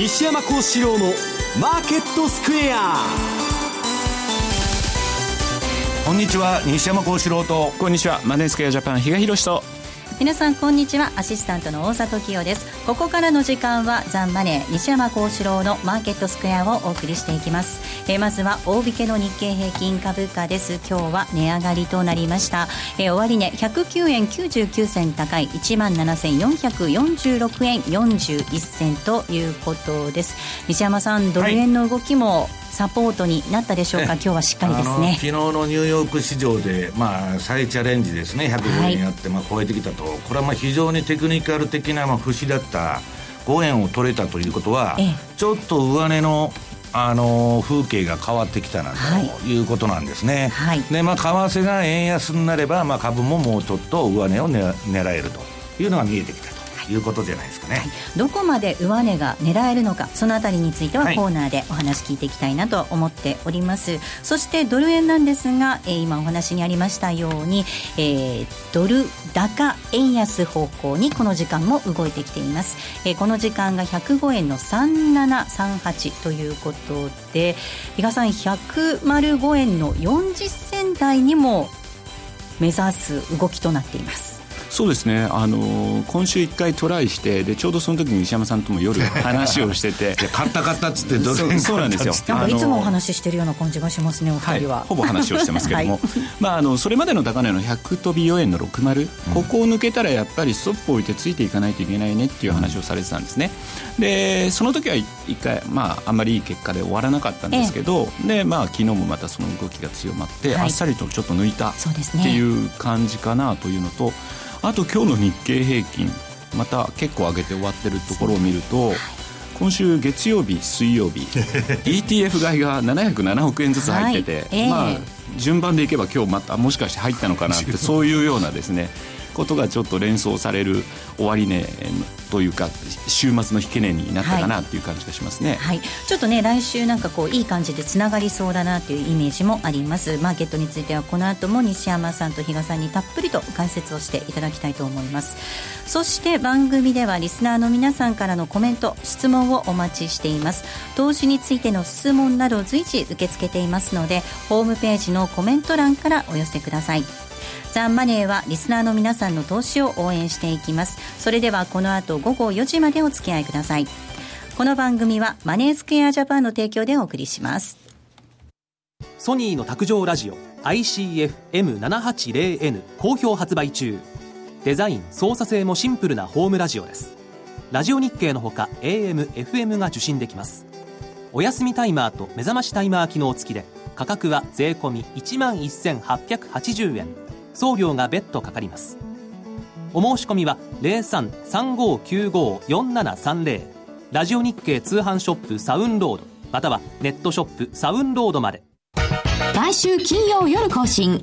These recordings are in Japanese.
西山幸四郎のマーケットスクエア。こんにちは西山幸四郎と。こんにちはマネースクエアジャパン比嘉宏と皆さんこんにちは。アシスタントの大里清です。ここからの時間はザンマネー西山幸四郎のマーケットスクエアをお送りしていきます、えー、まずは大引けの日経平均株価です。今日は値上がりとなりました、えー、終値109円99銭高い1万7446円41銭ということです。西山さんドル円の動きも、はいサポートになったでしょうか、今日はしっかりですね。昨日のニューヨーク市場で、まあ、再チャレンジですね、105円やって、まあ、超えてきたと、これはまあ非常にテクニカル的なまあ節だった5円を取れたということは、ちょっと上値のあの風景が変わってきたなということなんですね、はい、でまあ、為替が円安になれば、まあ、株ももうちょっと上値を、ね、狙えるというのが見えてきたと。いうことじゃないですかね、はい、どこまで上値が狙えるのかそのあたりについてはコーナーでお話聞いていきたいなと思っております、はい、そしてドル円なんですが、えー、今お話にありましたように、えー、ドル高円安方向にこの時間も動いてきています、えー、この時間が105円の3738ということで比嘉さん105円の40銭台にも目指す動きとなっていますそうですね。あの今週1回トライしてでちょうどその時に西山さんとも夜 話をしてて。買った買ったっつってどれそうなんですよ。なんかいつもお話ししてるような感じがしますねお二人は、はい、ほぼ話をしてますけども、はい、まあ、あのそれまでの高値の100飛び4円の60、うん、ここを抜けたらやっぱりストップを置いてついていかないといけないねっていう話をされてたんですね。でその時は1回、まあ、あんまりいい結果で終わらなかったんですけど、ええ、でまあ、昨日もまたその動きが強まって、はい、あっさりとちょっと抜いたっていう感じかなというのと、あと今日の日経平均また結構上げて終わってるところを見ると、今週月曜日水曜日 ETF 買いが707億円ずつ入ってて、はい、まあ順番でいけば今日またもしかして入ったのかなって そういうようなですねことがちょっと連想される終値というか週末の引け値になったかなという感じがしますね、はい、はい、ちょっとね来週なんかこういい感じでつながりそうだなというイメージもあります。マーケットについてはこの後も西山さんと比嘉さんにたっぷりと解説をしていただきたいと思います。そして番組ではリスナーの皆さんからのコメント質問をお待ちしています。投資についての質問など随時受け付けていますのでホームページのコメント欄からお寄せくださいザン・マネーはリスナーの皆さんの投資を応援していきます。それではこの後午後4時までお付き合いください。この番組はマネースクエアジャパンの提供でお送りします。ソニーの卓上ラジオ ICF-M780N 好評発売中。デザイン操作性もシンプルなホームラジオです。ラジオ日経のほか AM、FM が受信できます。お休みタイマーと目覚ましタイマー機能付きで価格は税込1万1880円。送料が別途かかります。お申し込みは0335954730ラジオ日経通販ショップサウンロードまたはネットショップサウンロードまで。毎週金曜夜更新。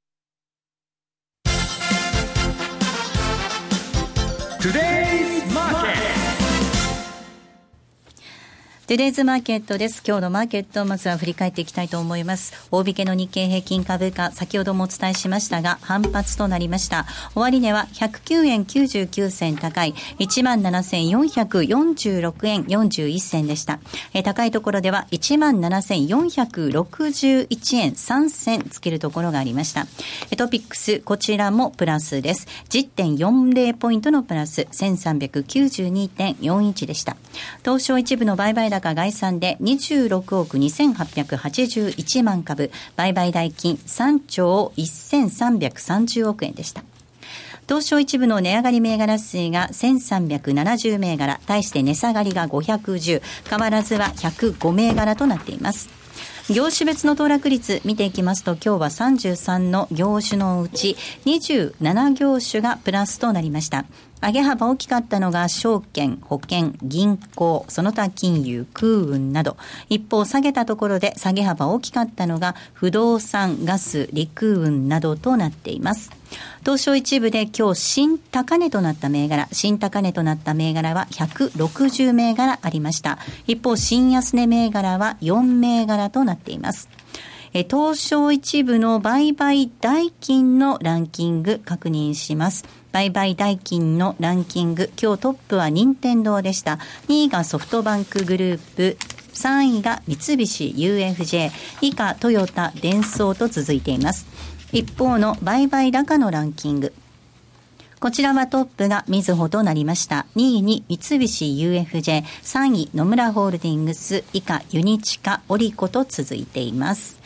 Today トゥデイズマーケットです。今日のマーケット、まずは振り返っていきたいと思います。大引けの日経平均株価、先ほどもお伝えしましたが、反発となりました。終値は109円99銭高い、17,446円41銭でした。え高いところでは、17,461円3銭つけるところがありました。トピックス、こちらもプラスです。10.40ポイントのプラス、1392.41でした。東証一部の売買高概算で26億2881万株、売買代金3兆1330億円でした。東証一部の値上がり銘柄数が1370銘柄、対して値下がりが510、変わらずは105銘柄となっています。業種別の騰落率見ていきますと今日は33の業種のうち27業種がプラスとなりました上げ幅大きかったのが証券、保険、銀行、その他金融、空運など。一方、下げたところで下げ幅大きかったのが不動産、ガス、陸運などとなっています。東証一部で今日新高値となった銘柄、新高値となった銘柄は160銘柄ありました。一方、新安値銘柄は4銘柄となっています。東証一部の売買代金のランキング確認します。売買代金のランキング、今日トップは任天堂でした。2位がソフトバンクグループ、3位が三菱 UFJ、以下トヨタ、デンソーと続いています。一方の売買高のランキング、こちらはトップがみずほとなりました。2位に三菱 UFJ、3位野村ホールディングス、以下ユニチカ、オリコと続いています。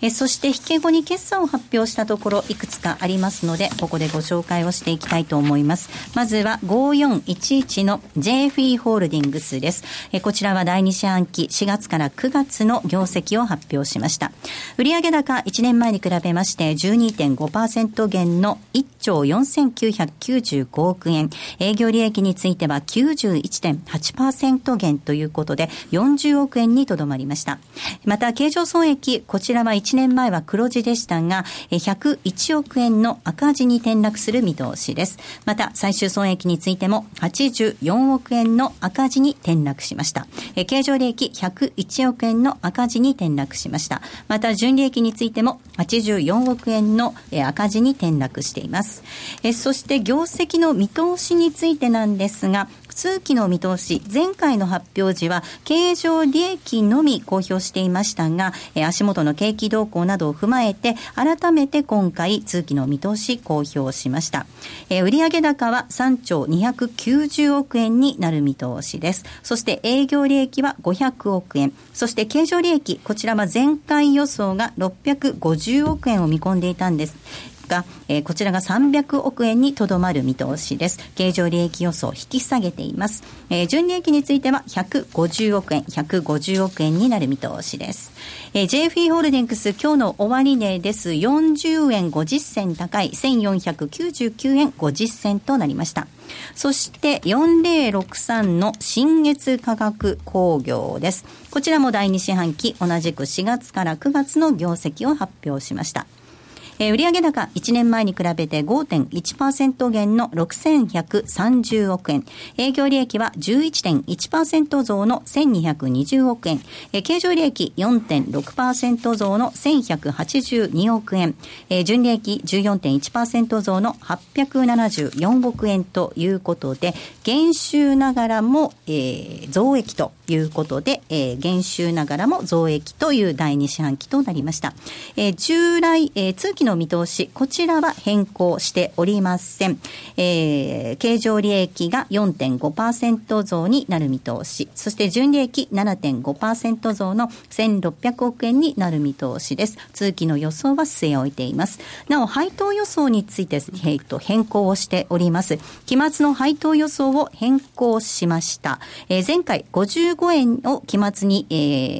えそして引け後に決算を発表したところいくつかありますのでここでご紹介をしていきたいと思います。まずは5411の JFE ホールディングスです。えこちらは第2四半期4月から9月の業績を発表しました。売上高1年前に比べまして12.5%減の1兆4995億円。営業利益については91.8%減ということで40億円にとどまりました。また経常損益こちらは1年前は黒字でしたが、101億円の赤字に転落する見通しです。また、最終損益についても84億円の赤字に転落しました。経常利益101億円の赤字に転落しました。また、純利益についても84億円の赤字に転落しています。そして、業績の見通しについてなんですが、通期の見通し、前回の発表時は経営上利益のみ公表していましたが、足元の景気動向などを踏まえて、改めて今回通期の見通し公表しました。え売上高は3兆290億円になる見通しです。そして営業利益は500億円。そして経常利益、こちらは前回予想が650億円を見込んでいたんです。が、えー、こちらが300億円にとどまる見通しです。経常利益予想引き下げています。えー、純利益については150億円、150億円になる見通しです。えー、JFE ホールディングス今日の終値です。40円50銭高い1499円50銭となりました。そして4063の新月化学工業です。こちらも第2四半期同じく4月から9月の業績を発表しました。えー、売上高1年前に比べて5.1%減の6130億円。営業利益は11.1%増の1220億円。えー、経常利益4.6%増の1182億円。えー、純利益14.1%増の874億円ということで、減収ながらも、えー、増益ということで、えー、減収ながらも増益という第2四半期となりました。えー、従来、えー、通期の見通し、こちらは変更しておりません。えー、経常利益が4.5%増になる見通し、そして純利益7.5%増の1600億円になる見通しです。通期の予想は据え置いています。なお、配当予想について、えー、と変更をしております。期末の配当予想を変更しました。えー、前回55円を期末に、え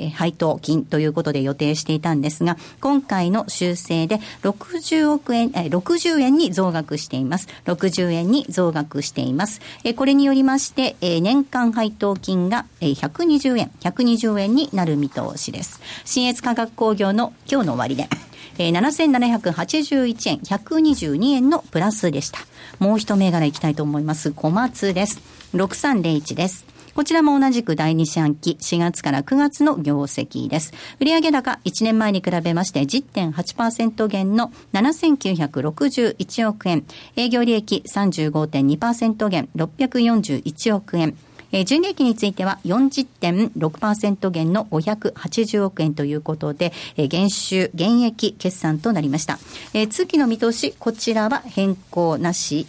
ー、配当金ということで予定していたんですが、今回の修正で60億円、え、60円に増額しています。60円に増額しています。え、これによりまして、え、年間配当金が、えー、120円、120円になる見通しです。新越化学工業の今日の終値。えー、7781円、122円のプラスでした。もう一銘柄いきたいと思います。小松です。6301です。こちらも同じく第2四半期4月から9月の業績です。売上高1年前に比べまして10.8%減の7961億円。営業利益35.2%減641億円。えー、純利益については40.6%減の580億円ということで、えー、減収、減益決算となりました。えー、通期の見通し、こちらは変更なし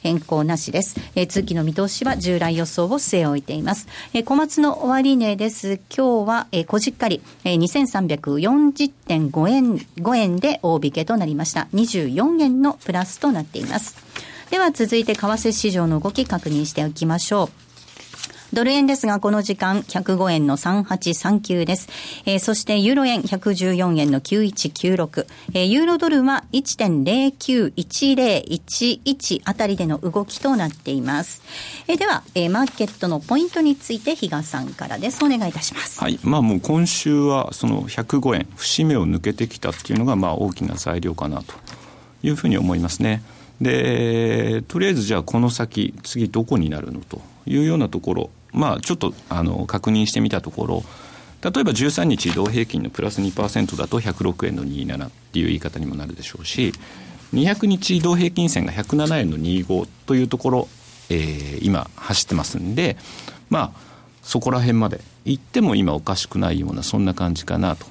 変更なしです。えー、通期の見通しは従来予想を据え置いています。えー、小松の終値です。今日は、えー、こじっかり、えー、2340.5円、5円で大引けとなりました。24円のプラスとなっています。では続いて為替市場の動き確認しておきましょう。ドル円ですが、この時間、105円の3839です。えー、そして、ユーロ円114円の9196。えー、ユーロドルは1.091011あたりでの動きとなっています。えー、では、えー、マーケットのポイントについて、比嘉さんからです。お願いいたします。はい。まあもう今週は、その105円、節目を抜けてきたっていうのが、まあ大きな材料かなというふうに思いますね。でとりあえずじゃあこの先次どこになるのというようなところまあちょっとあの確認してみたところ例えば13日移動平均のプラス2%だと106円の27っていう言い方にもなるでしょうし200日移動平均線が107円の25というところ、えー、今走ってますんでまあそこら辺まで行っても今おかしくないようなそんな感じかなと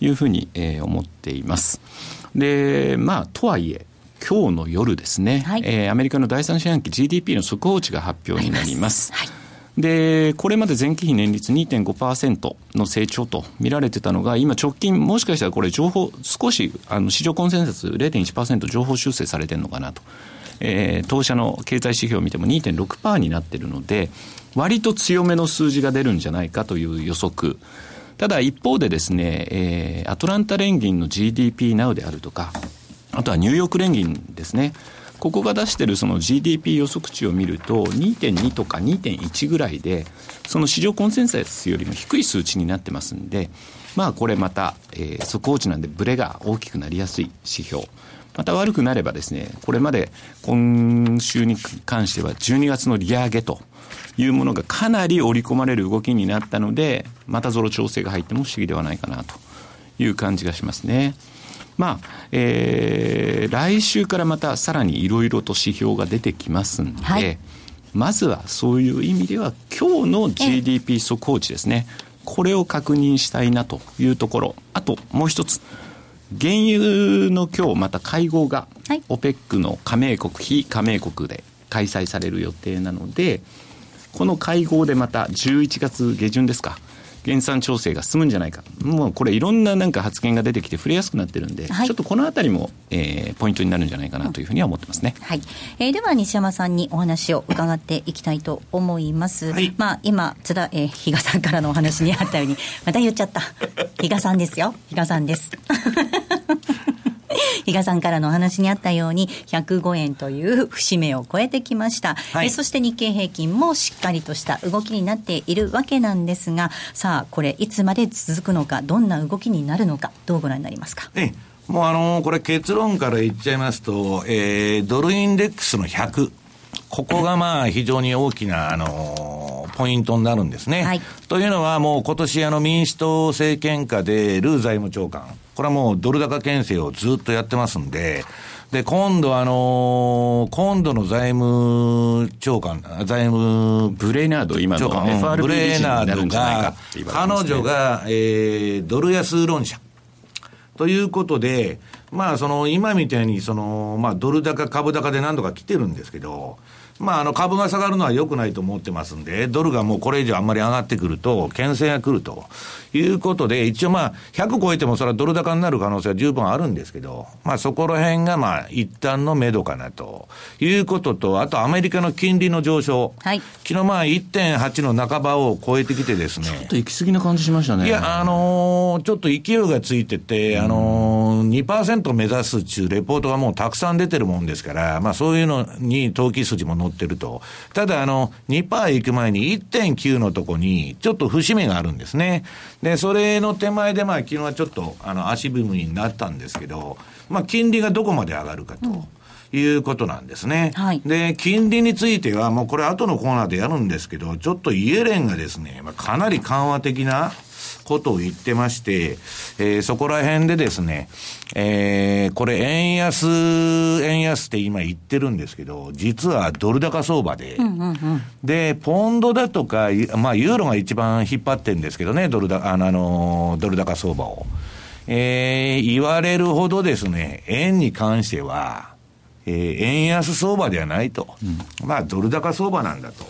いうふうに、えー、思っています。でまあとはいえ今日の夜ですね、はい、えー、アメリカの第三四半期 GDP の速報値が発表になります。はいでこれまで前期比年率2.5%の成長と見られてたのが今直近もしかしたらこれ情報少しあの市場コンセンサス0.1%情報修正されてるのかなと、えー、当社の経済指標を見ても2.6%になってるので割と強めの数字が出るんじゃないかという予測ただ一方でですね、えー、アトランタ連銀の GDP now であるとかあとはニューヨーク連銀ですね。ここが出してるその GDP 予測値を見ると2.2とか2.1ぐらいでその市場コンセンサスよりも低い数値になってますんでまあこれまた、えー、速報値なんでブレが大きくなりやすい指標また悪くなればですねこれまで今週に関しては12月の利上げというものがかなり織り込まれる動きになったのでまたゾロ調整が入っても不思議ではないかなという感じがしますね。まあ、えー、来週からまたさらにいろいろと指標が出てきますんで、はい、まずはそういう意味では今日の GDP 速報値ですね、これを確認したいなというところ。あともう一つ。原油の今日また会合が、はい、OPEC の加盟国、非加盟国で開催される予定なので、この会合でまた11月下旬ですか、減産調整が進むんじゃないか、もうこれ、いろんななんか発言が出てきて、触れやすくなってるんで、はい、ちょっとこのあたりも、えー、ポイントになるんじゃないかなというふうには思ってますね、うん、はい。えー、では西山さんにお話を伺っていきたいと思います。はい、まあ、今、津田、えー、比嘉さんからのお話にあったように、また言っちゃった、比嘉さんですよ、比嘉さんです。比嘉さんからのお話にあったように、105円という節目を超えてきました。はい、えそして日経平均もしっかりとした動きになっているわけなんですが、さあ、これ、いつまで続くのか、どんな動きになるのか、どうご覧になりますか？えもうあのー、これ結論から言っちゃいますと、えー、ドルインデックスの100、ここがまあ非常に大きな、あのー、ポイントになるんですね。はい、というのはもう今年あの民主党政権下でルー財務長官、これはもうドル高牽制をずっとやってますんで、で、今度あのー、今度の財務長官、財務ブレーナード、今の FRB ブレーナードが、彼女が、えー、ドル安論者。ということで、まあ、その、今みたいに、その、まあ、ドル高、株高で何度か来てるんですけど、まあ、あの株が下がるのは良くないと思ってますんで、ドルがもうこれ以上あんまり上がってくると、牽制が来るということで、一応まあ、100超えてもそれはドル高になる可能性は十分あるんですけど、まあそこら辺がまあ、一旦の目処かなということと、あとアメリカの金利の上昇。はい。昨日まあ1.8の半ばを超えてきてですね。ちょっと行き過ぎな感じしましたね。いや、あのー、ちょっと勢いがついてて、あのー、2%目指すっていうレポートがもうたくさん出てるもんですから、まあそういうのに投機筋も乗ってると。ただ、あの、2%行く前に1.9のとこに、ちょっと節目があるんですね。で、それの手前で、まあ、昨日はちょっと、あの、足踏みになったんですけど、まあ、金利がどこまで上がるかと。うんいうことなんですね。はい、で、金利については、もうこれ後のコーナーでやるんですけど、ちょっとイエレンがですね、まあ、かなり緩和的なことを言ってまして、えー、そこら辺でですね、えー、これ円安、円安って今言ってるんですけど、実はドル高相場で、うんうんうん、で、ポンドだとか、まあ、ユーロが一番引っ張ってるんですけどね、ドルだ、あの、あのドル高相場を。えー、言われるほどですね、円に関しては、えー、円安相場ではないと。うん、まあ、ドル高相場なんだと。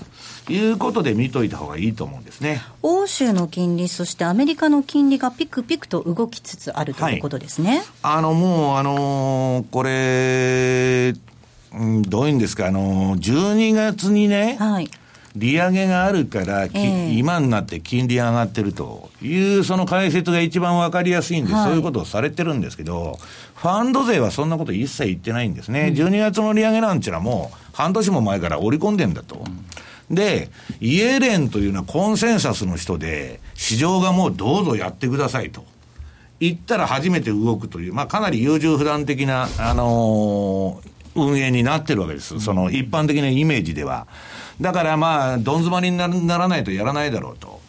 いうことで見といた方がいいと思うんですね。欧州の金利、そしてアメリカの金利がピクピクと動きつつあるということですね。はい、あの、もう、あのー、これ、うん、どういうんですか、あのー、12月にね、はい、利上げがあるから、きええ今になって金利が上がってるという、その解説が一番わかりやすいんで、はいそういうことをされてるんですけど、ファンド税はそんなこと一切言ってないんですね。12月の利上げなんちゅうのはもう半年も前から織り込んでんだと。で、イエレンというのはコンセンサスの人で、市場がもうどうぞやってくださいと。言ったら初めて動くという、まあ、かなり優柔不断的な、あのー運営になってるわけです。その一般的なイメージでは。だからまあ、どん詰まりになならないとやらないだろうと。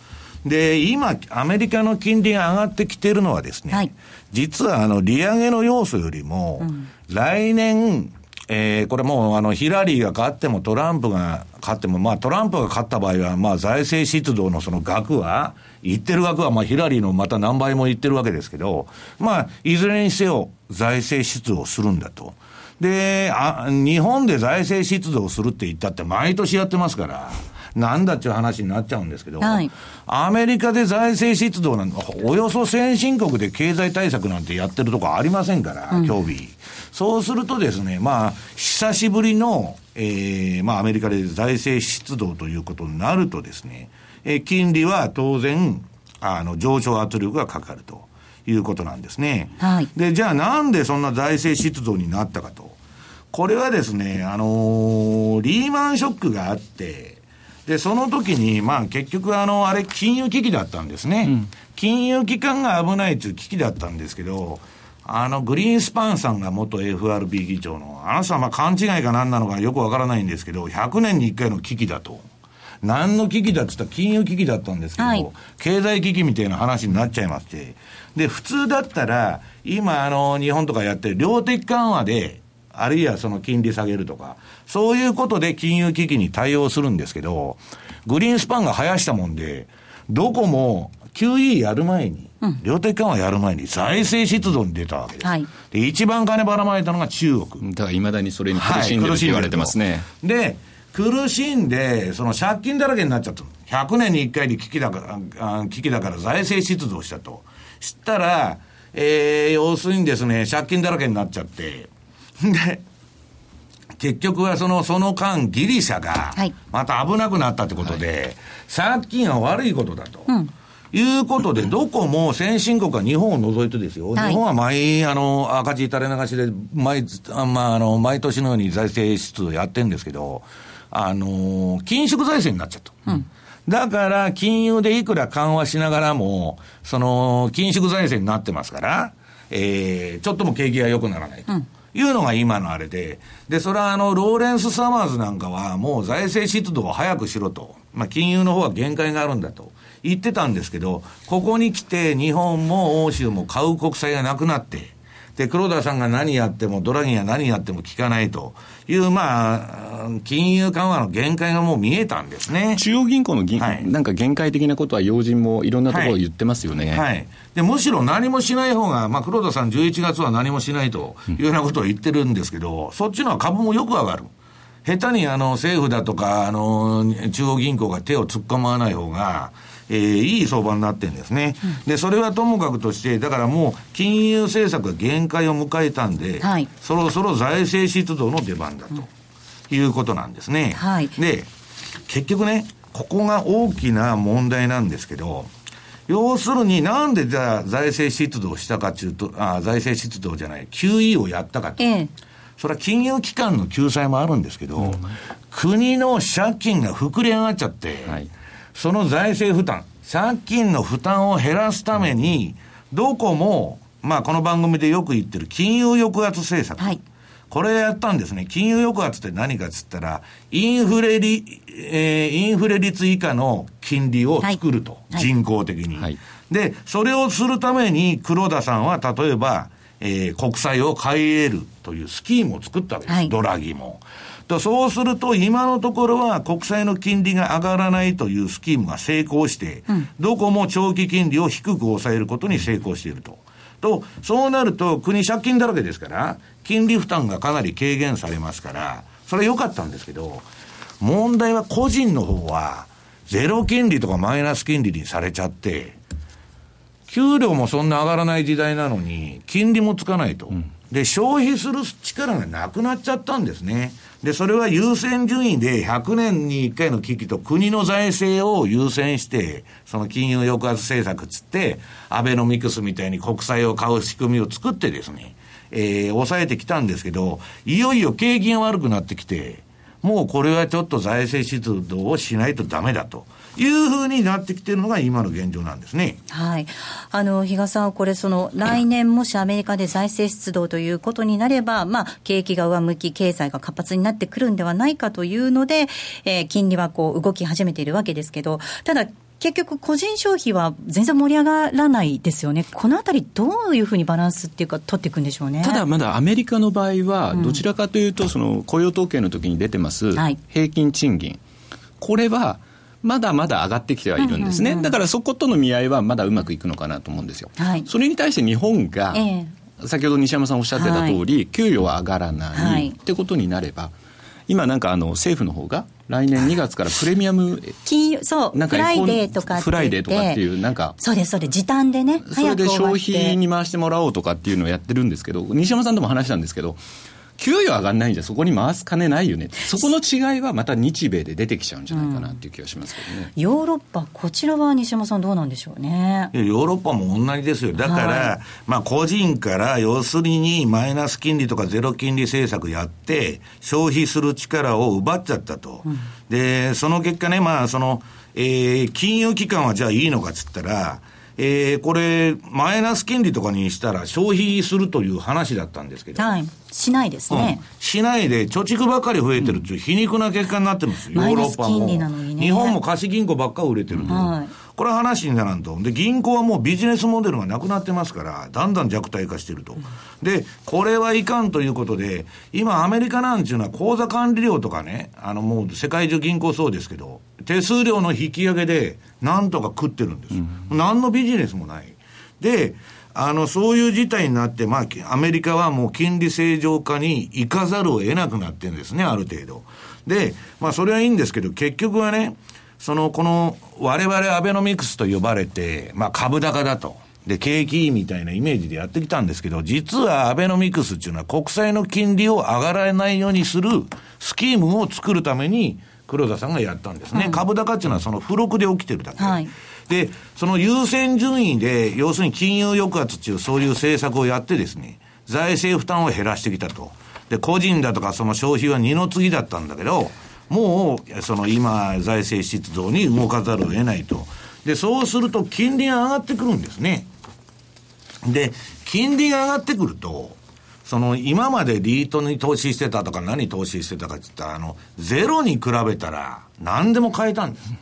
で、今、アメリカの金利が上がってきてるのはですね、はい実はあの、利上げの要素よりも、来年、えーこれもうあの、ヒラリーが勝ってもトランプが勝っても、まあトランプが勝った場合は、まあ財政出動のその額は、言ってる額はまあヒラリーのまた何倍も言ってるわけですけど、まあ、いずれにせよ財政出動するんだと。で、あ、日本で財政出動するって言ったって毎年やってますから、なんだっていう話になっちゃうんですけど、はいアメリカで財政出動なんおよそ先進国で経済対策なんてやってるとこありませんから、今日日。そうするとですね、まあ、久しぶりの、えーまあ、アメリカで財政出動ということになるとですね、えー金利は当然、あの、上昇圧力がかかるということなんですね。はいで、じゃあなんでそんな財政出動になったかと。これはですね、あのーリーマンショックがあって、で、その時に、まあ結局あの、あれ、金融危機だったんですね。金融機関が危ないという危機だったんですけど、あの、グリーンスパンさんが元 FRB 議長の、あの人はまあ勘違いか何なのかよくわからないんですけど、100年に1回の危機だと。何の危機だって言ったら金融危機だったんですけど、はい経済危機みたいな話になっちゃいまして、で、普通だったら、今、あの、日本とかやってる量的緩和で、あるいはその金利下げるとか、そういうことで金融危機に対応するんですけど、グリーンスパンが生やしたもんで、どこも QE やる前に、量的緩和やる前に財政出動に出たわけです。はいで、一番金ばらまいたのが中国。だからいまだにそれに苦しんでるって言われてますね。で、苦しんで、その借金だらけになっちゃったの。100年に1回で危機だから、あ危機だから財政出動したと。したら、えー、要するにですね、借金だらけになっちゃって、で、結局はその、その間、ギリシャがはい、また危なくなったってことで、借金は悪いことだと。いうことで、どこも先進国は日本を除いてですよ、はい日本は毎、あの、赤字垂れ流しで、毎、あまあ、あの、毎年のように財政出動やってるんですけど、あの、緊縮財政になっちゃった。だから、金融でいくら緩和しながらも、その、緊縮財政になってますから、えー、ちょっとも景気が良くならないと。いうのが今のあれで、で、それはあの、ローレンス・サマーズなんかは、もう財政出動を早くしろと。まあ、金融の方は限界があるんだと。言ってたんですけど、ここに来て日本も欧州も買う国債がなくなって、で、黒田さんが何やっても、ドラギが何やっても効かないという、まあ、金融緩和の限界がもう見えたんですね。中央銀行の銀、はいなんか限界的なことは要人もいろんなところ言ってますよね。はい。で、むしろ何もしない方が、まあ、黒田さん11月は何もしないというようなことを言ってるんですけど、そっちのは株もよく上がる。下手にあの政府だとか、あの、中央銀行が手を突っ込まない方が、えーいい相場になってるんですね。で、それはともかくとして、だからもう金融政策が限界を迎えたんで、はい。そろそろ財政出動の出番だということなんですね。はい。で、結局ね、ここが大きな問題なんですけど、要するになんでじゃあ財政出動したかというと、あ財政出動じゃない、QE をやったかと。ええ。それは金融機関の救済もあるんですけど、国の借金が膨れ上がっちゃって、はいその財政負担、借金の負担を減らすために、どこも、まあこの番組でよく言ってる金融抑圧政策。はいこれやったんですね。金融抑圧って何かっつったら、インフレり、えーインフレ率以下の金利を作ると。はいはい人工的に、はいで、それをするために黒田さんは例えば、えー国債を買い得るというスキームを作ったわけです。はいドラギも。とそうすると、今のところは国債の金利が上がらないというスキームが成功して、どこも長期金利を低く抑えることに成功していると。と、そうなると、国借金だらけですから、金利負担がかなり軽減されますから、それは良かったんですけど、問題は個人の方は、ゼロ金利とかマイナス金利にされちゃって、給料もそんな上がらない時代なのに、金利もつかないと。で、消費する力がなくなっちゃったんですね。で、それは優先順位で100年に1回の危機と国の財政を優先して、その金融抑圧政策つって、アベノミクスみたいに国債を買う仕組みを作ってですね、えー、抑えてきたんですけど、いよいよ景気が悪くなってきて、もうこれはちょっと財政出動をしないとダメだと。いうふうになってきてるのが今の現状なんですね。はい。あの、比嘉さん、これ、その、来年もしアメリカで財政出動ということになれば、まあ、景気が上向き、経済が活発になってくるんではないかというので、えー、金利はこう、動き始めているわけですけど、ただ、結局、個人消費は全然盛り上がらないですよね、このあたり、どういうふうにバランスっていうか、取っていくんでしょうね。ただ、まだアメリカの場合は、どちらかというと、その雇用統計の時に出てます、平均賃金、これは、まだまだ上がってきてはいるんですね、だからそことの見合いはまだうまくいくのかなと思うんですよ。はい、それに対して日本が、えー、先ほど西山さんおっしゃってた通り、はい、給与は上がらない、はい、ってことになれば、今なんかあの政府の方が来年2月からプレミアム金そうなんかフライデーとかフライデーとかっていうなんか。そうですそうです。時短でねそれで消費に回してもらおうとかっていうのをやってるんですけど西山さんとも話したんですけど給与上がんないんじゃそこに回す金ないよね。そこの違いはまた日米で出てきちゃうんじゃないかなっていう気がしますけどね、うん、ヨーロッパこちらは西山さんどうなんでしょうね。ヨーロッパも同じですよ。だから、はい、まあ個人から要するにマイナス金利とかゼロ金利政策やって消費する力を奪っちゃったと、うん、でその結果ねまあそのえー、金融機関はじゃあいいのかっつったら、えー、これ、マイナス金利とかにしたら消費するという話だったんですけど。はい。しないですね。うん、しないで、貯蓄ばっかり増えてるっていう皮肉な結果になってるんですよ、ヨーロッパも。ね、日本も貸銀行ばっか売れてるんで。はいこれは話にならんと。で、銀行はもうビジネスモデルがなくなってますから、だんだん弱体化してると。で、これはいかんということで、今アメリカなんていうのは口座管理料とかね、あのもう世界中銀行そうですけど、手数料の引き上げで、なんとか食ってるんです。うん、何のビジネスもない。で、あの、そういう事態になって、まあ、アメリカはもう金利正常化に行かざるを得なくなってるんですね、ある程度。で、まあ、それはいいんですけど、結局はね、その、この、我々アベノミクスと呼ばれて、まあ株高だと。で、景気いいみたいなイメージでやってきたんですけど、実はアベノミクスっていうのは国債の金利を上がらないようにするスキームを作るために、黒田さんがやったんですね。うん、株高っていうのはその付録で起きてるだけ。はい、で、その優先順位で、要するに金融抑圧っていうそういう政策をやってですね、財政負担を減らしてきたと。で、個人だとかその消費は二の次だったんだけど、もう、その今、財政出動に動かざるを得ないと。で、そうすると金利が上がってくるんですね。で、金利が上がってくると、その今までリートに投資してたとか何投資してたかって言ったら、あの、ゼロに比べたら何でも買えたんです。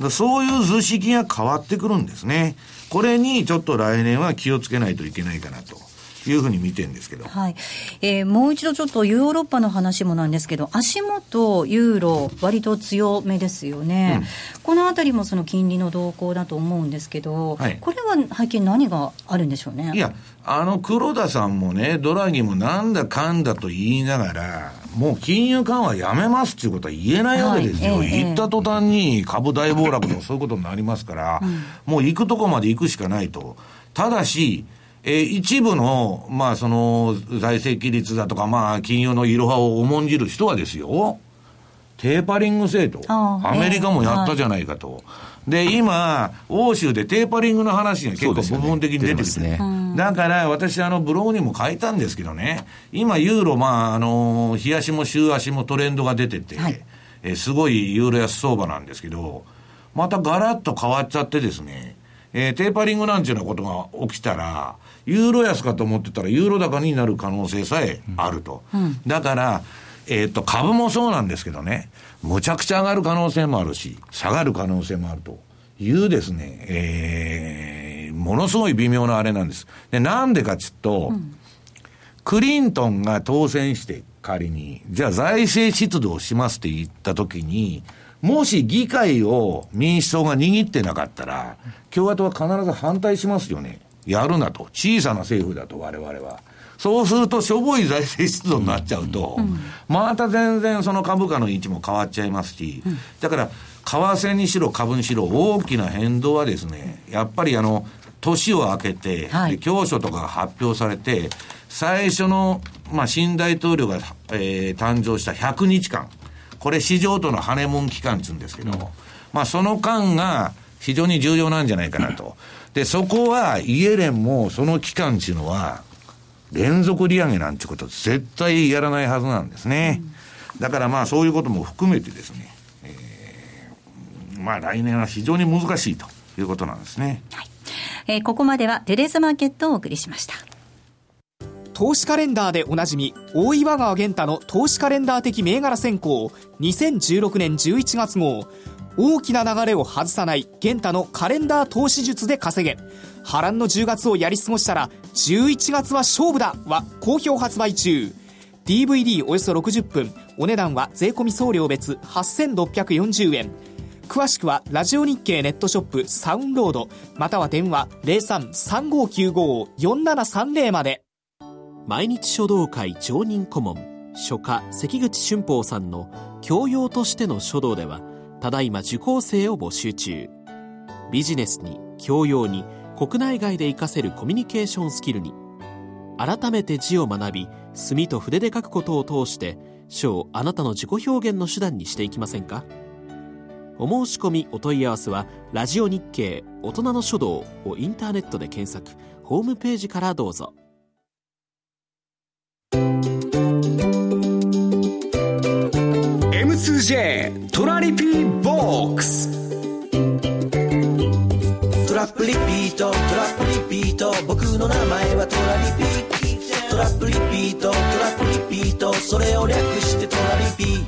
うん、そういう図式が変わってくるんですね。これにちょっと来年は気をつけないといけないかなと。いうふうに見てるんですけど、はい。えー、もう一度ちょっとヨーロッパの話もなんですけど、足元、ユーロ、割と強めですよね、うん、このあたりもその金利の動向だと思うんですけど、はい、これは背景、何があるんでしょうね？いやあの黒田さんもね、ドラギもなんだかんだと言いながら、もう金融緩和やめますっていうことは言えないわけですよ。はい、言った途端に株大暴落とかそういうことになりますから、うん、もう行くとこまで行くしかないと。ただし、えー、一部の、まあ、その、財政規律だとか、まあ、金融のいろはを重んじる人はですよ、テーパリング制度、アメリカもやったじゃないかと。で、今、欧州でテーパリングの話が結構部分的に出てきて、ね、だから私、あの、ブログにも書いたんですけどね、今、ユーロ、まあ、あの、日足も週足もトレンドが出てて、はい、えすごいユーロ安相場なんですけど、またガラッと変わっちゃってですね、えー、テーパリングなんていうようなことが起きたら、ユーロ安かと思ってたら、ユーロ高になる可能性さえあると。うん、だから、えっ、ー、と、株もそうなんですけどね、むちゃくちゃ上がる可能性もあるし、下がる可能性もあるというですね、えー、ものすごい微妙なあれなんです。で、なんでかっつうと、うん、クリントンが当選して仮に、じゃあ財政出動しますって言ったときに、もし議会を民主党が握ってなかったら、共和党は必ず反対しますよね。やるなと。小さな政府だと、我々は。そうすると、しょぼい財政出動になっちゃうと、うん、また全然その株価の位置も変わっちゃいますし、うん、だから、為替にしろ株にしろ大きな変動はですね、やっぱりあの、年を明けて、はい、教書とかが発表されて、最初の、まあ、新大統領が、えー、誕生した100日間、これ市場とのハネムーン期間って言うんですけど、うん、まあ、その間が非常に重要なんじゃないかなと。で、そこは、イエレンもその期間っていうのは、連続利上げなんてこと絶対やらないはずなんですね。うん、だからまあそういうことも含めてですね、えー、まあ来年は非常に難しいということなんですね。はい。えー、ここまではテレーズマーケットをお送りしました。投資カレンダーでおなじみ、大岩川源太の投資カレンダー的銘柄選考2016年11月号、大きな流れを外さない源太のカレンダー投資術で稼げ。波乱の10月をやり過ごしたら、11月は勝負だは好評発売中。DVD およそ60分、お値段は税込送料別8640円。詳しくはラジオ日経ネットショップサウンロードまたは電話0335954730まで毎日書道会常任顧問書家関口俊宝さんの教養としての書道ではただいま受講生を募集中。ビジネスに教養に国内外で活かせるコミュニケーションスキルに。改めて字を学び墨と筆で書くことを通して書をあなたの自己表現の手段にしていきませんか？お申し込みお問い合わせは「ラジオ日経大人の書道」をインターネットで検索。ホームページからどうぞ。M2J トラリピーボックス。トラップリピートトラップリピート。僕の名前はトラリピトラップリピートトラップリピート。それを略してトラリピ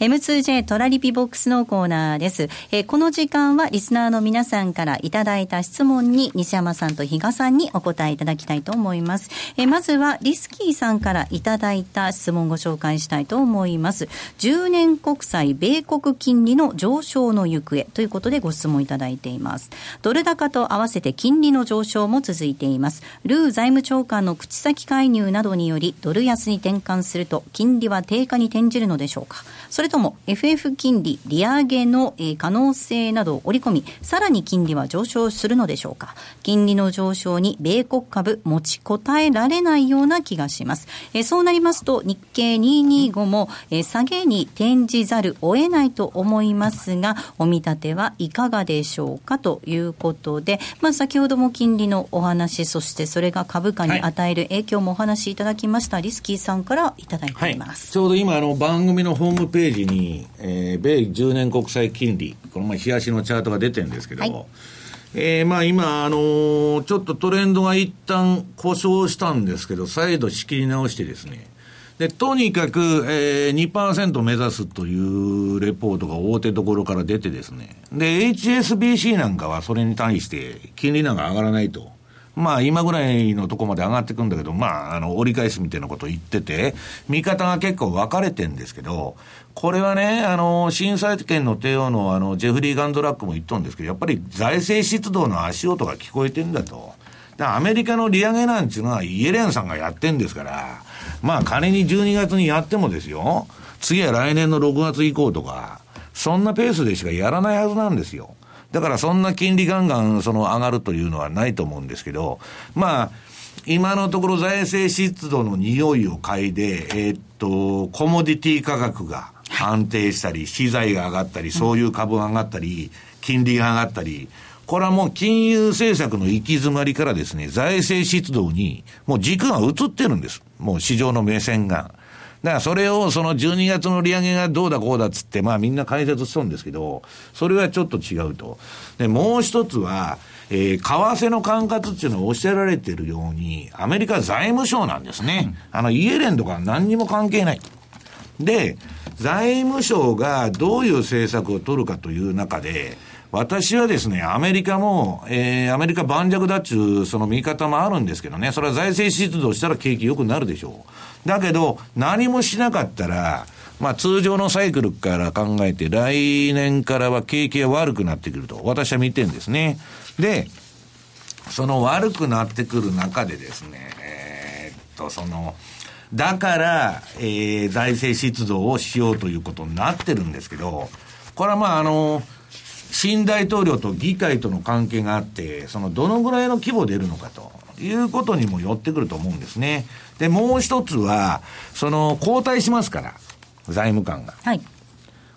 M2J トラリピボックスのコーナーです。えー、この時間はリスナーの皆さんからいただいた質問に西山さんと比嘉さんにお答えいただきたいと思います。えー、まずはリスキーさんからいただいた質問をご紹介したいと思います。10年国債米国金利の上昇の行方ということでご質問いただいています。ドル高と合わせて金利の上昇も続いています。ルー財務長官の口先介入などによりドル安に転換すると金利は低下に転じるのでしょうか。それれとも FF 金利利上げの、え可能性などを織り込み、さらに金利は上昇するのでしょうか。金利の上昇に米国株持ちこたえられないような気がします。えそうなりますと、日経225も、え下げに転じざるを得ないと思いますが、お見立てはいかがでしょうかということで、まあ、先ほども金利のお話、そしてそれが株価に与える影響もお話しいただきました、リスキーさんからいただいています。はい、ちょうど今あの番組のホームページジに、えー、米10年国債金利、この前、冷やしのチャートが出てるんですけど、はい、えー、まあ今、あのー、ちょっとトレンドが一旦故障したんですけど、再度仕切り直してですね、で、とにかく、えー、2%目指すというレポートが大手どころから出てですね。で、HSBC なんかはそれに対して金利なんか上がらないと。まあ今ぐらいのとこまで上がってくんだけど、まああの折り返すみたいなことを言ってて、見方が結構分かれてんですけど、これはね、あの、震災権の帝王のあの、ジェフリー・ガンドラックも言っとんですけど、やっぱり財政出動の足音が聞こえてんだと。アメリカの利上げなんていうのはイエレンさんがやってんですから、まあ仮に12月にやってもですよ、次は来年の6月以降とか、そんなペースでしかやらないはずなんですよ。だからそんな金利ガンガンその上がるというのはないと思うんですけど、まあ、今のところ財政出動の匂いを嗅いで、えー、っと、コモディティ価格が安定したり、資材が上がったり、そういう株が上がったり、金利が上がったり、これはもう金融政策の行き詰まりからですね、財政出動にもう軸が移ってるんです。もう市場の目線が。だからそれをその12月の利上げがどうだこうだっつって、まあみんな解説しとるんですけど、それはちょっと違うと。で、もう一つは、えー、為替の管轄っていうのはおっしゃられてるように、アメリカ財務省なんですね。あの、イエレンとか何にも関係ない。で、財務省がどういう政策を取るかという中で、私はですね、アメリカも、えー、アメリカ盤石だっちゅう、その見方もあるんですけどね、それは財政出動したら景気良くなるでしょう。だけど、何もしなかったら、まあ通常のサイクルから考えて、来年からは景気が悪くなってくると、私は見てるんですね。で、その悪くなってくる中でですね、えー、っと、その、だから、えー、財政出動をしようということになってるんですけど、これはまああの、新大統領と議会との関係があって、そのどのぐらいの規模で出るのかということにもよってくると思うんですね。で、もう一つは、その交代しますから、財務官が。はい。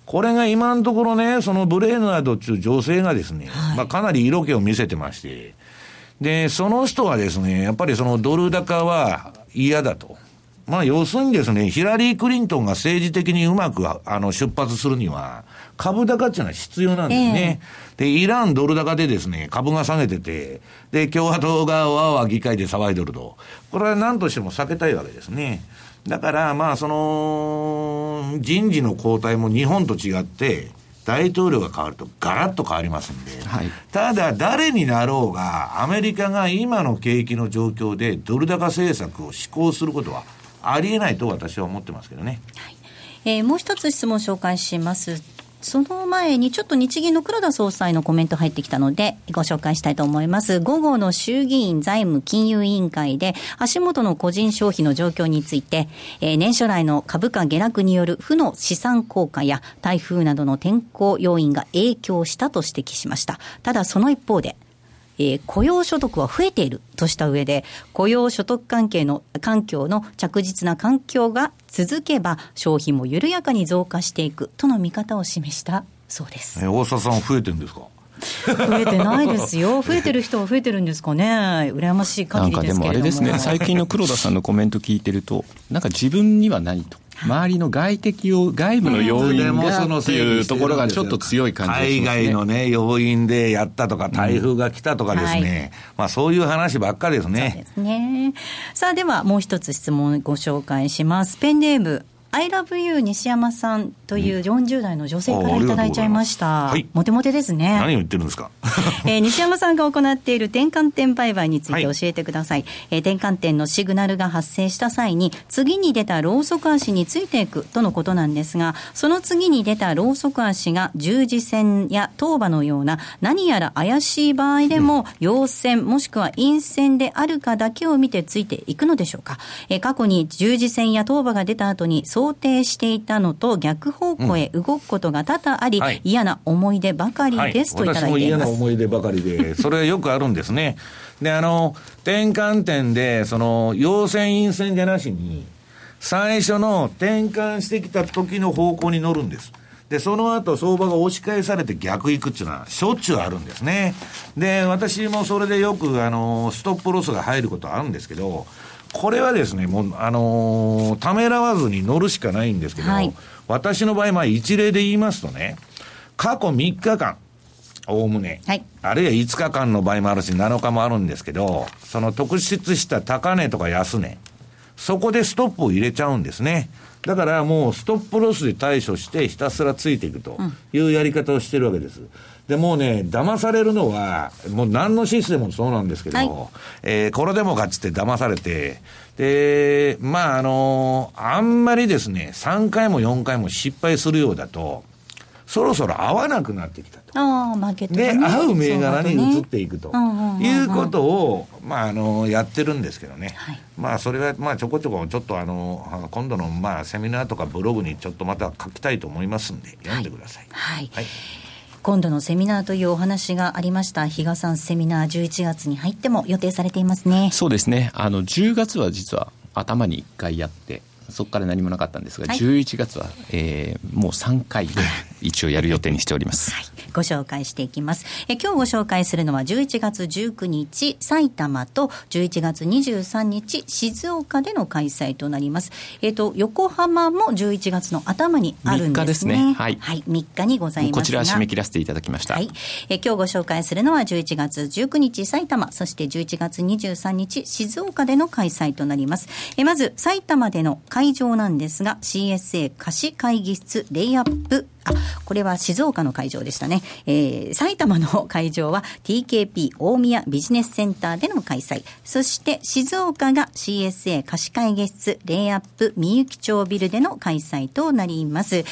これが今のところね、そのブレーナードという女性がですね、はい、まあかなり色気を見せてまして、で、その人はですね、やっぱりそのドル高は嫌だと。まあ、要するにですね、ヒラリー・クリントンが政治的にうまくあの出発するには、株高っていうのは必要なんですね。えー、で、イランドル高でですね、株が下げてて、で、共和党がわわ議会で騒いでると。これは何としても避けたいわけですね。だから、まあ、その、人事の交代も日本と違って、大統領が変わるとガラッと変わりますんで、はい、ただ、誰になろうが、アメリカが今の景気の状況でドル高政策を施行することはありえないと私は思ってますけどね。はいえー、もう一つ質問紹介します。その前にちょっと日銀の黒田総裁のコメント入ってきたのでご紹介したいと思います。午後の衆議院財務金融委員会で足元の個人消費の状況について、えー、年初来の株価下落による負の資産効果や台風などの天候要因が影響したと指摘しました。ただその一方でえー、雇用所得は増えているとした上で、雇用所得関係の環境の着実な環境が続けば、消費も緩やかに増加していくとの見方を示したそうです。えー、大沢さん、増えてるんですか？増えてないですよ、増えてる人は増えてるんですかね、羨ましい限りですけれどもなんかでもあれですね、最近の黒田さんのコメント聞いてると、なんか自分には何と。周りの外的を、外部の要因がっていうところがちょっと強い感じがします、ね、海外のね、要因でやったとか、台風が来たとかですね、うんはい、まあそういう話ばっかですね。そうですね。さあではもう一つ質問ご紹介します。ペンネーム、I love you 西山さんという40代の女性からいただいちゃいました。はい、モテモテですね。何を言ってるんですか、えー、西山さんが行っている転換点売買について教えてください。はい、えー、転換点のシグナルが発生した際に、次に出たローソク足についていくとのことなんですが、その次に出たローソク足が十字線や当場のような何やら怪しい場合でも、陽線もしくは陰線であるかだけを見てついていくのでしょうか。えー、過去に十字線や当場が出た後に想定していたのと逆方向へ動くことが多々あり、うんはい、嫌な思い出ばかりです、といただいています。嫌な思い出ばかりで、それはよくあるんですね。で、あの、転換点で、その、陽線陰線じゃなしに、最初の転換してきた時の方向に乗るんです。で、その後相場が押し返されて逆行くっていうのはしょっちゅうあるんですね。で、私もそれでよく、あの、ストップロスが入ることあるんですけど、これはですね、もう、あのー、ためらわずに乗るしかないんですけど、はい、私の場合、まあ一例で言いますとね、過去3日間、おおむね、はい、あるいは5日間の場合もあるし、7日もあるんですけど、その特出した高値とか安値、そこでストップを入れちゃうんですね。だからもうストップロスで対処してひたすらついていくというやり方をしてるわけです。で、もうね、騙されるのは、もう何のシステムもそうなんですけど、はい、えー、これでもかっつって騙されて、で、まあ、あのー、あんまりですね、3回も4回も失敗するようだと、そろそろ合わなくなってきたと。あマーケット、ね、で、合う銘柄に移っていくと、いうことを、まあ、あの、やってるんですけどね。はい、まあ、それは、まあ、ちょこちょこ、ちょっとあの、今度の、まあ、セミナーとかブログにちょっとまた書きたいと思いますんで、読んでください。はい、はい今度のセミナーというお話がありました。比嘉さんセミナー11月に入っても予定されていますね。そうですね。あの10月は実は頭に1回やってそこから何もなかったんですが、はい、11月は、えー、もう3回で一応やる予定にしております、はい、ご紹介していきます。え今日ご紹介するのは11月19日埼玉と11月23日静岡での開催となります。えっ、ー、と横浜も11月の頭にあるんですね。3日ですね。はい、はい、3日にございますこちら締め切らせていただきました、はい、え今日ご紹介するのは11月19日埼玉そして11月23日静岡での開催となります。えまず埼玉での開会場なんですが、CSA 貸し会議室レイアップあ、これは静岡の会場でしたね。えー、埼玉の会場は TKP 大宮ビジネスセンターでの開催。そして静岡が CSA 貸会議室レイアップみゆき町ビルでの開催となります。え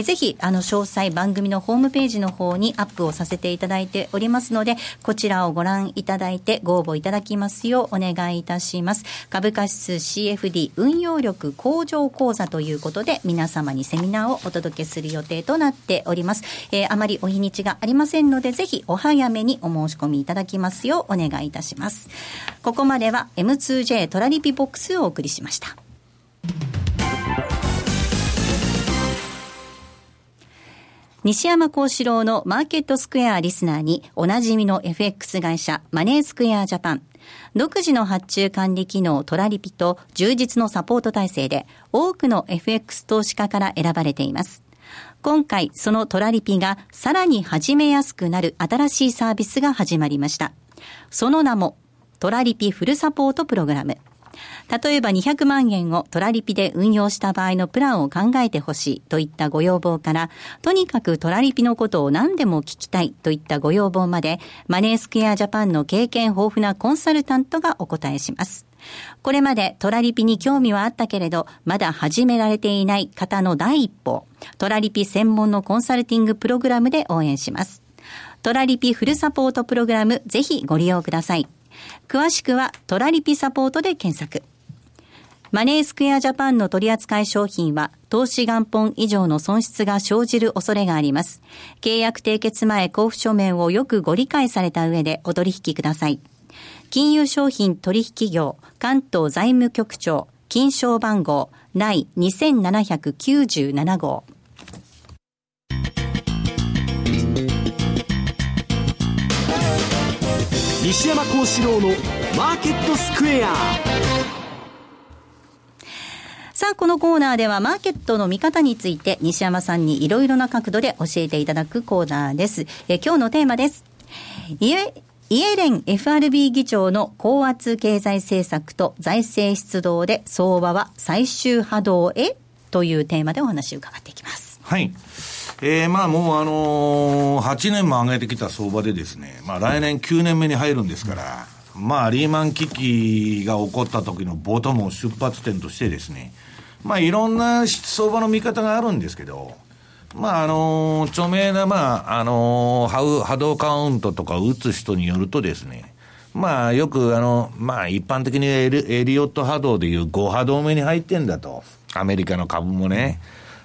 ー、ぜひ、あの、詳細番組のホームページの方にアップをさせていただいておりますので、こちらをご覧いただいてご応募いただきますようお願いいたします。株価指数 CFD 運用力向上講座ということで皆様にセミナーをお届けする予定ととなっております。えー、あまりお日にちがありませんので、ぜひお早めにお申し込みいただきますようお願いいたします。ここまでは M2J トラリピボックスをお送りしました。西山幸四郎のマーケットスクエアリスナーにおなじみの FX 会社マネースクエアジャパン独自の発注管理機能トラリピと充実のサポート体制で多くの FX 投資家から選ばれています。今回そのトラリピがさらに始めやすくなる新しいサービスが始まりました。その名もトラリピフルサポートプログラム。例えば200万円をトラリピで運用した場合のプランを考えてほしいといったご要望から、とにかくトラリピのことを何でも聞きたいといったご要望まで、マネースクエアジャパンの経験豊富なコンサルタントがお答えします。これまでトラリピに興味はあったけれど、まだ始められていない方の第一歩、トラリピ専門のコンサルティングプログラムで応援します。トラリピフルサポートプログラム、ぜひご利用ください。詳しくはトラリピサポートで検索。マネースクエアジャパンの取扱い商品は、投資元本以上の損失が生じる恐れがあります。契約締結前交付書面をよくご理解された上でお取引ください。金融商品取引業関東財務局長金賞番号内2797号西山幸四郎のマーケットスクエアさあ、このコーナーではマーケットの見方について西山さんにいろいろな角度で教えていただくコーナーです。え今日のテーマです。イエレン FRB 議長の高圧経済政策と財政出動で相場は最終波動へというテーマでお話を伺っていきます。はい。えー、まあもうあのー、8年も上げてきた相場でですね、まあ来年9年目に入るんですから、まあリーマン危機が起こった時のボトムを出発点としてですね、まあいろんな相場の見方があるんですけど、まああのー、著名な、まあ、あのー、波動カウントとか打つ人によるとですね、まあよくあの、まあ一般的にエリエリオット波動でいう5波動目に入ってんだと。アメリカの株もね。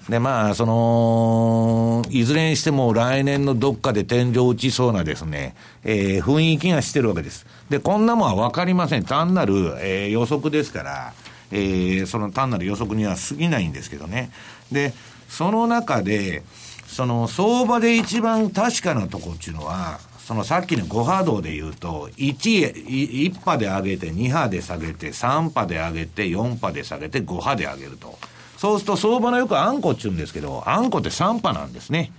で、まあ、その、いずれにしても来年のどっかで天井打ちそうなですね、えー、雰囲気がしてるわけです。で、こんなもんはわかりません。単なる、えー、予測ですから、えー、その単なる予測には過ぎないんですけどね。で、その中で、その相場で一番確かなとこっていうのは、そのさっきの5波動で言うと、1、1波で上げて、2波で下げて、3波で上げて、4波で下げて、5波で上げると。そうすると相場のよくあんこっちゅうんですけど、あんこって3波なんですね。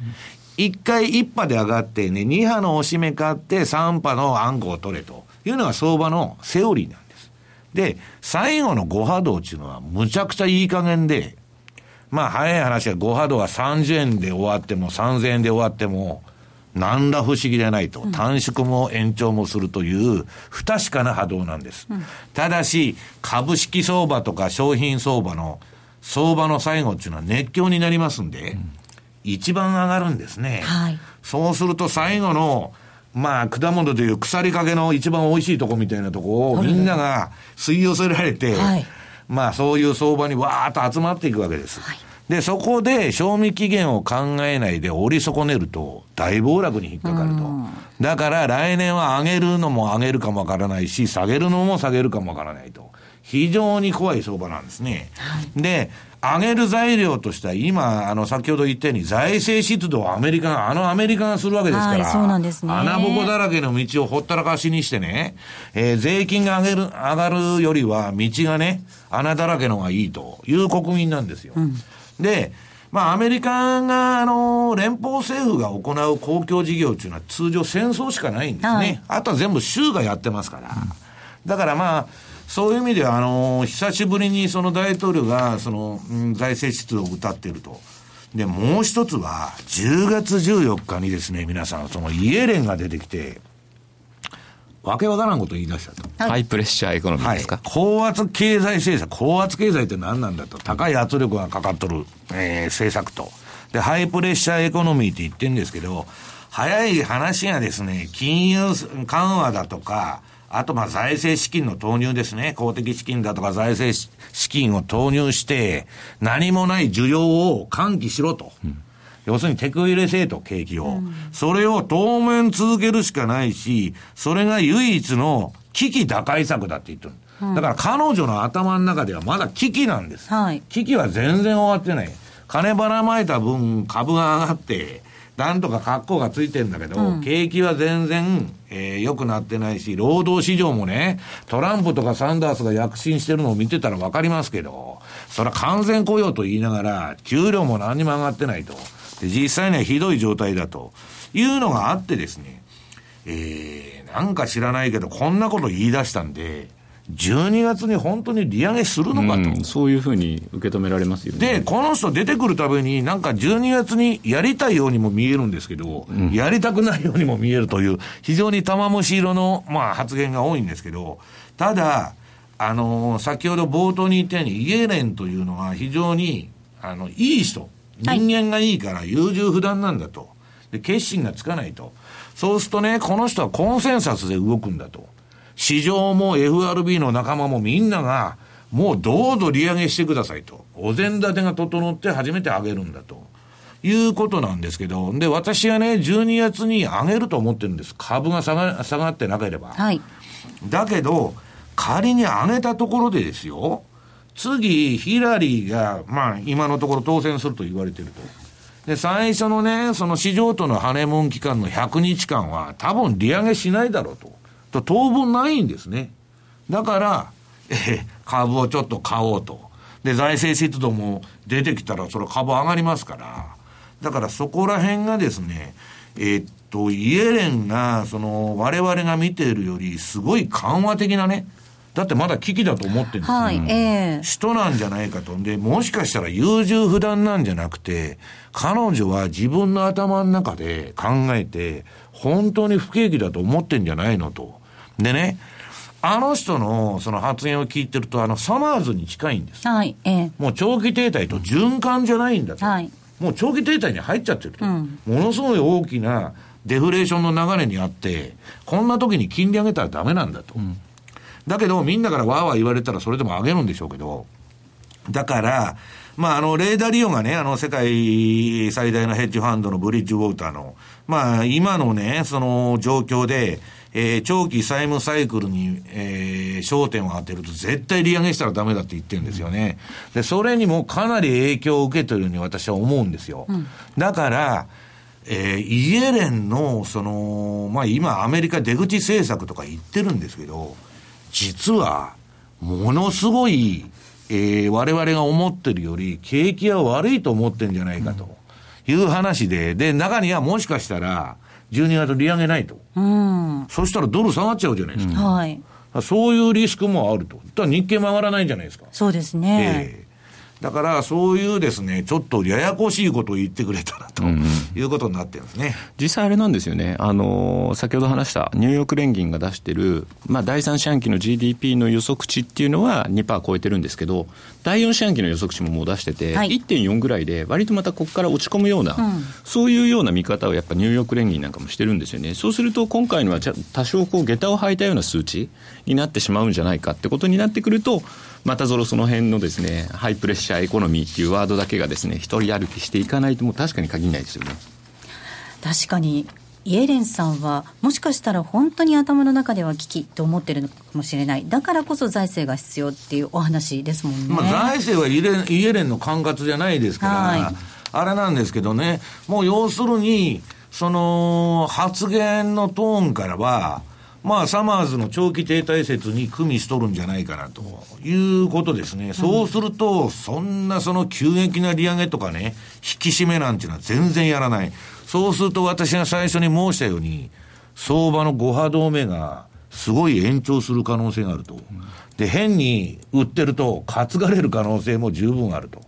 1回1波で上がってね、2波の押し目買って3波のあんこを取れというのが相場のセオリーなんですで、最後の5波動っていうのはむちゃくちゃいい加減で、まあ早い話は5波動が30円で終わっても3000円で終わっても、何ら不思議でないと、短縮も延長もするという不確かな波動なんです。うん、ただし、株式相場とか商品相場の相場の最後っていうのは熱狂になりますんで、うん、一番上がるんですね。はい、そうすると最後のまあ、果物でいう腐りかけの一番美味しいとこみたいなとこをみんなが吸い寄せられて、はい、まあ、そういう相場にわーっと集まっていくわけです。はい、で、そこで賞味期限を考えないで折り損ねると大暴落に引っかかると。だから来年は上げるのも上げるかもわからないし、下げるのも下げるかもわからないと。非常に怖い相場なんですね。はい、で、上げる材料としては、今、あの、先ほど言ったように、財政出動をアメリカあのアメリカがするわけですから、はい、そうなんですね。穴ぼこだらけの道をほったらかしにしてね、えー、税金が上げる、上がるよりは、道がね、穴だらけのがいいという国民なんですよ。うん、で、まあ、アメリカが、あの、連邦政府が行う公共事業っていうのは通常戦争しかないんですね。はい、あとは全部州がやってますから。だからまあ、そういう意味では、あの、久しぶりにその大統領が、その、うん、財政出動を謳っていると。で、もう一つは、10月14日にですね、皆さん、そのイエレンが出てきて、わけわからんこと言い出したと。 high pressure economy ですか、はい、高圧経済政策、高圧経済って何なんだと。高い圧力がかかっとる、えー、政策と。で、 high pressure economy って言ってるんですけど、早い話がですね、金融緩和だとか、あと、ま、財政資金の投入ですね。公的資金だとか財政資金を投入して、何もない需要を喚起しろと。うん、要するにテク入れせえと、景気を。それを当面続けるしかないし、それが唯一の危機打開策だって言ってる。だから彼女の頭の中ではまだ危機なんです。はい。危機は全然終わってない。金ばらまいた分株が上がって、なんとか格好がついてんだけど、うん景気は全然、えー良くなってないし、労働市場もね、トランプとかサンダースが躍進してるのを見てたらわかりますけど、それは完全雇用と言いながら、給料も何にも上がってないと。で実際にはひどい状態だというのがあってですね、えー、なんか知らないけど、こんなこと言い出したんで、12月に本当に利上げするのかと。うんそういうふうに受け止められますよね。で、この人出てくるたびに、なんか12月にやりたいようにも見えるんですけど、やりたくないようにも見えるという、非常に玉虫色の、まあ、発言が多いんですけど、ただ、あのー先ほど冒頭に言ったように、イエレンというのは非常に、あの、いい人。人間がいいから優柔不断なんだと。で、決心がつかないと。そうするとね、この人はコンセンサスで動くんだと。市場も FRB の仲間もみんなが、もうどうぞ利上げしてくださいと。お膳立てが整って初めて上げるんだと。いうことなんですけど、で、私はね、12月に上げると思ってるんです。株が下が下がってなければ。はい。だけど、仮に上げたところでですよ、次、ヒラリーが、まあ、今のところ当選すると言われてると。で、最初のね、その市場とのハネムーン期間の100日間は、多分利上げしないだろうと。と当分ないんですね。だから、えー株をちょっと買おうと。で、財政出動も出てきたら、それ株上がりますから。だからそこら辺がですね、えーっと、イエレンが、その、我々が見ているより、すごい緩和的なね、だってまだ危機だと思ってるんですよ。はい。ええ人なんじゃないかと。で、もしかしたら優柔不断なんじゃなくて、彼女は自分の頭の中で考えて、本当に不景気だと思ってんじゃないのと。でね、あの人のその発言を聞いてると、あの、サマーズに近いんです。はい。ええもう長期停滞と循環じゃないんだと。はい。もう長期停滞に入っちゃってると。うんものすごい大きなデフレーションの流れにあって、こんな時に金利上げたらダメなんだと。だけど、みんなからわーわー言われたらそれでも上げるんでしょうけど、だから、まあ、あの、レーダーリオがね、あの、世界最大のヘッジファンドのブリッジウォーターの、まあ、今のね、その状況で、えー長期債務サイクルに、えー焦点を当てると絶対利上げしたらダメだって言ってるんですよね。で、それにもかなり影響を受けてるように私は思うんですよ。だから、えーイエレンの、その、まあ今アメリカ出口政策とか言ってるんですけど、実は、ものすごい、えー我々が思ってるより、景気は悪いと思ってんじゃないかという話で、で、中にはもしかしたら、12月利上げないと。うん。そしたらドル下がっちゃうじゃないですか。はい。そういうリスクもあると。だ日経も上がらないんじゃないですか。そうですね。ええだから、そういうですね、ちょっとややこしいことを言ってくれたらということになってるんですね。実際あれなんですよね、あの先ほど話したニューヨーク連銀が出してる、まあ、第3四半期の GDP の予測値っていうのは2%超えてるんですけど、第4四半期の予測値ももう出してて、はい。1.4ぐらいで、割とまたここから落ち込むような、うん。そういうような見方をやっぱニューヨーク連銀なんかもしてるんですよね、そうすると今回のはじゃ多少こう下駄を履いたような数値になってしまうんじゃないかってことになってくると、またそのその辺のですね high pressure economy っていうワードだけがですね一人歩きしていかないともう確かに限らないですよね。確かにイエレンさんはもしかしたら本当に頭の中では危機と思ってるのかもしれない。だからこそ財政が必要っていうお話ですもんね、まあ、財政はイエレンイエレンの管轄じゃないですから、はい。あれなんですけどね、もう要するに、その発言のトーンからは、まあ、サマーズの長期停滞説に組みしとるんじゃないかなということですね。そうすると、そんなその急激な利上げとかね、引き締めなんていうのは全然やらない。そうすると私が最初に申したように、相場の5波動目がすごい延長する可能性があると。で、変に売ってると担がれる可能性も十分あると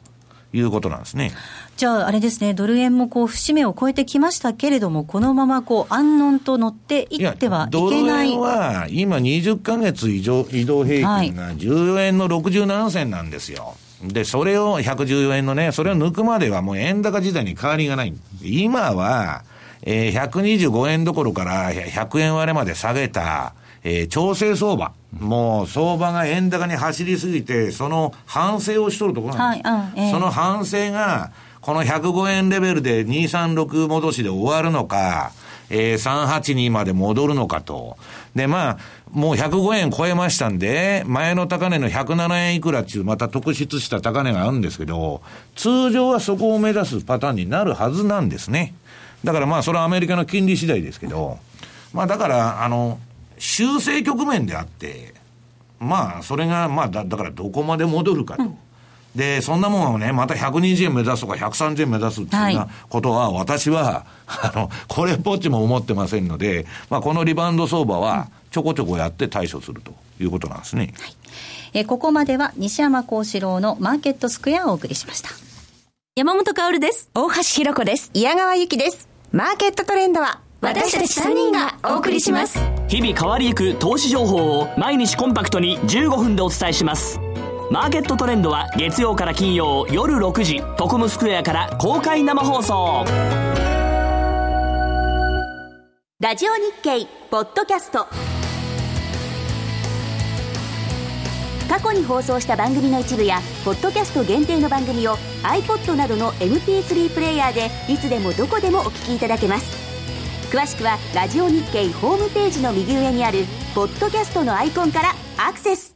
いうことなんですね。じゃああれですねドル円もこう節目を超えてきましたけれどもこのままこう安穏と乗っていってはいドルけない円は今20ヶ月移動移動平均が14円の67銭なんですよ。で、それを114円のね、それを抜くまではもう円高時代に変わりがない。今は、えー125円どころから100円割れまで下げた、えー調整相場。もう相場が円高に走りすぎて、その反省をしとるところなんです。はいうんええその反省が、この105円レベルで236戻しで終わるのか、えー、382まで戻るのかと。で、まあ、もう105円超えましたんで、前の高値の107円いくらっていう、また特筆した高値があるんですけど、通常はそこを目指すパターンになるはずなんですね。だからまあ、それはアメリカの金利次第ですけど、まあだから、あの、修正局面であって、まあ、それが、まあだ、だからどこまで戻るかと。うんで、そんなもんをね、また120円目指すとか130円目指すっていうようなことは、私は、あの、これっぽっちも思ってませんので、まあ、このリバウンド相場は、ちょこちょこやって対処するということなんですね。はい、えここまでは西山幸四郎のマーケットスクエアをお送りしました。山本薫です。大橋弘子です。矢川由紀です。マーケットトレンドは、私たち3人がお送りします日々変わりゆく投資情報を毎日コンパクトに15分でお伝えしますマーケットトレンドは月曜から金曜夜6時トコムスクエアから公開生放送。ラジオ日経ポッドキャスト。過去に放送した番組の一部やポッドキャスト限定の番組を iPod などの MP3 プレイヤーでいつでもどこでもお聞きいただけます。詳しくはラジオ日経ホームページの右上にあるポッドキャストのアイコンからアクセス。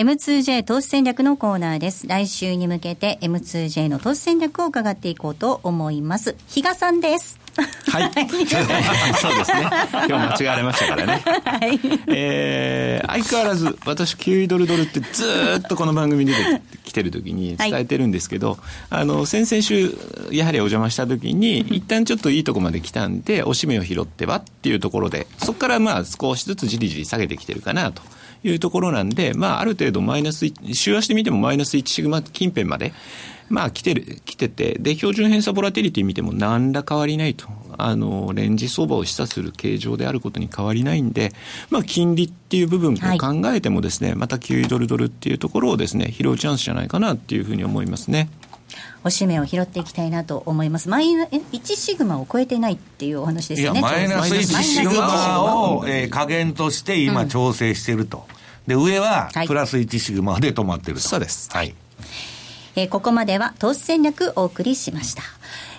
M2J 投資戦略のコーナーです。来週に向けて M2J の投資戦略を伺っていこうと思います。比嘉さんです。はい。そうですね。今日間違われましたからね。はい。えー、相変わらず、私、9ドルドルってずっとこの番組に出てきてる時に伝えてるんですけど、はい、あの、先々週、やはりお邪魔した時に、一旦ちょっといいとこまで来たんで、おしめを拾ってはっていうところで、そこからまあ少しずつじりじり下げてきてるかなと。いうところなんで、まあ、ある程度マイナス、週足で見てもマイナス1シグマ近辺まで、まあ、来てる、来てて、で、標準偏差ボラティリティ見ても何ら変わりないと。あの、レンジ相場を示唆する形状であることに変わりないんで、まあ、金利っていう部分を考えてもですね、はい、また9ドルドルっていうところをですね、拾うチャンスじゃないかなっていうふうに思いますね。おしめを拾っていきたいなと思います。マイナ1シグマを超えてないっていうお話ですよね。マイナス1シグマを、えー、加減として今調整していると。で、上はプラス1シグマで止まってると。そうです。はい。えー、ここまでは投資戦略お送りしました。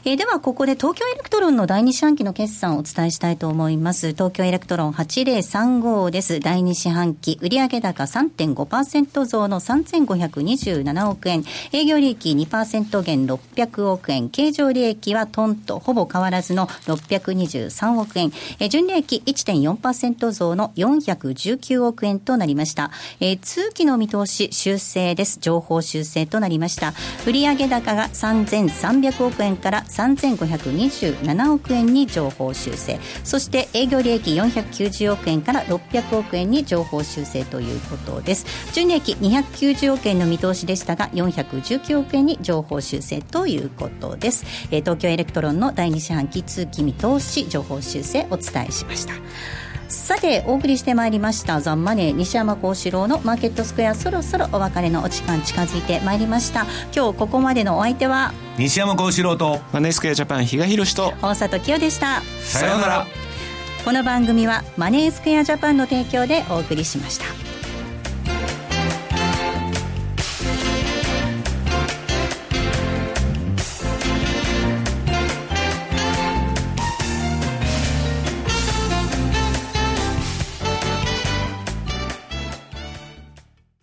えー、ではここで東京エレクトロンの第二四半期の決算をお伝えしたいと思います。東京エレクトロン8035です。第二四半期売上高3.5%増の3527億円。営業利益2%減600億円。経常利益はトンとほぼ変わらずの623億円。えー、純利益1.4%増の419億円となりました。えー、通期の見通し修正です。情報修正となりました。売上高が3300億円から3527億円に情報修正。そして営業利益490億円から600億円に情報修正ということです。純利益290億円の見通しでしたが419億円に情報修正ということです、えー、東京エレクトロンの第2四半期通期見通し上方修正お伝えしました。さてお送りしてまいりましたザ・マネー西山孝四郎のマーケットスクエアそろそろお別れのお時間近づいてまいりました。今日ここまでのお相手は西山孝四郎とマネースクエアジャパン比嘉宏と大里清でした。さようなら。この番組はマネースクエアジャパンの提供でお送りしました